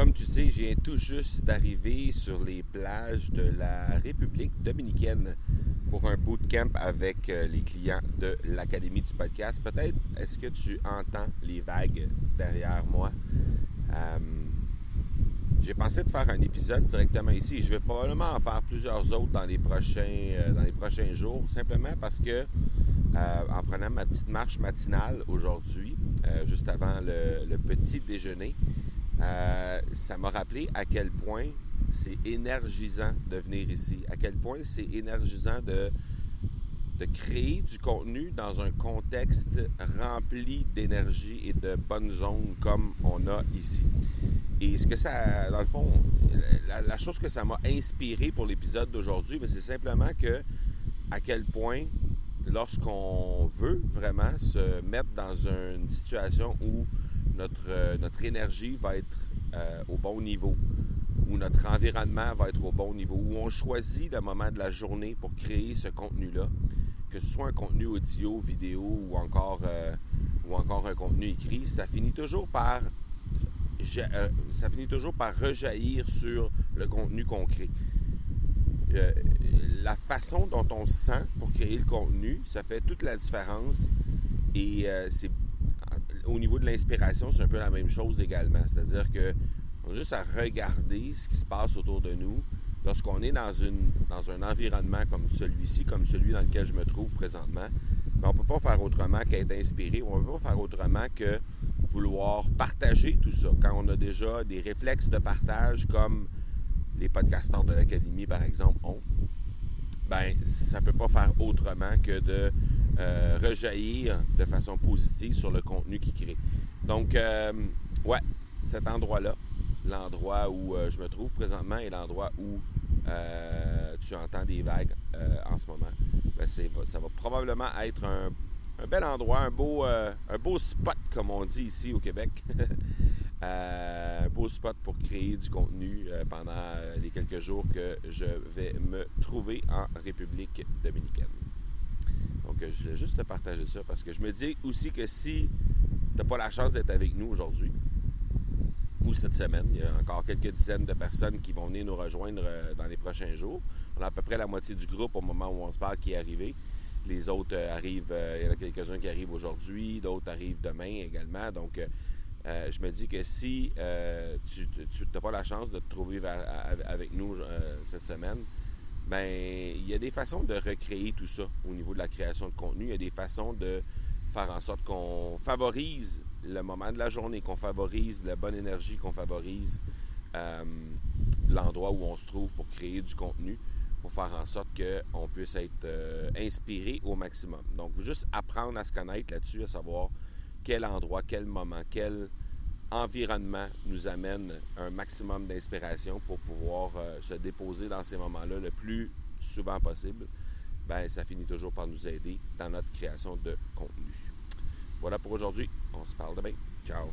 comme tu sais, je viens tout juste d'arriver sur les plages de la République dominicaine pour un bootcamp avec euh, les clients de l'Académie du podcast. Peut-être est-ce que tu entends les vagues derrière moi? Euh, j'ai pensé de faire un épisode directement ici. Je vais probablement en faire plusieurs autres dans les prochains, euh, dans les prochains jours, simplement parce que en prenant ma petite marche matinale aujourd'hui, juste avant le petit déjeuner, euh, ça m'a rappelé à quel point c'est énergisant de venir ici, à quel point c'est énergisant de, de créer du contenu dans un contexte rempli d'énergie et de bonnes zones comme on a ici. Et ce que ça, dans le fond, la, chose que ça m'a inspiré pour l'épisode d'aujourd'hui, ben, c'est simplement que à quel point lorsqu'on veut vraiment se mettre dans une situation où notre, euh, notre énergie va être euh, au bon niveau, où notre environnement va être au bon niveau, où on choisit le moment de la journée pour créer ce contenu-là, que ce soit un contenu audio, vidéo ou encore, euh, ou encore un contenu écrit, ça finit toujours par ça finit toujours par rejaillir sur le contenu qu'on crée. la façon dont on se sent pour créer le contenu, ça fait toute la différence et c'est au niveau de l'inspiration, c'est un peu la même chose également. C'est-à-dire que on a juste à regarder ce qui se passe autour de nous lorsqu'on est dans, une, dans un environnement comme celui-ci, comme celui dans lequel je me trouve présentement. Ben, on ne peut pas faire autrement qu'être inspiré. On ne peut pas faire autrement que vouloir partager tout ça. Quand on a déjà des réflexes de partage comme les podcasteurs de l'Académie, par exemple, ont, ben ça ne peut pas faire autrement que de euh, rejaillir de façon positive sur le contenu qu'il crée. Donc, euh, ouais, cet endroit-là, l'endroit où euh, je me trouve présentement et l'endroit où tu entends des vagues en ce moment, ben, ça va probablement être un, bel endroit, un beau, un beau spot, comme on dit ici au Québec. un beau spot pour créer du contenu pendant les quelques jours que je vais me trouver en République dominicaine. Je voulais juste te partager ça parce que je me dis aussi que si tu n'as pas la chance d'être avec nous aujourd'hui ou cette semaine, il y a encore quelques dizaines de personnes qui vont venir nous rejoindre euh, dans les prochains jours. On a à peu près la moitié du groupe au moment où on se parle qui est arrivé. Les autres euh, arrivent, euh, il y en a quelques-uns qui arrivent aujourd'hui, d'autres arrivent demain également. Donc, je me dis que si tu n'as pas la chance de te trouver avec nous cette semaine, ben il y a des façons de recréer tout ça au niveau de la création de contenu. Il y a des façons de faire en sorte qu'on favorise le moment de la journée, qu'on favorise la bonne énergie, qu'on favorise euh, l'endroit où on se trouve pour créer du contenu, pour faire en sorte qu'on puisse être euh, inspiré au maximum. Donc, juste apprendre à se connaître là-dessus, à savoir quel endroit, quel moment, quel environnement nous amène un maximum d'inspiration pour pouvoir euh, se déposer dans ces moments-là le plus souvent possible, ben, ça finit toujours par nous aider dans notre création de contenu. Voilà pour aujourd'hui. On se parle demain. Ciao.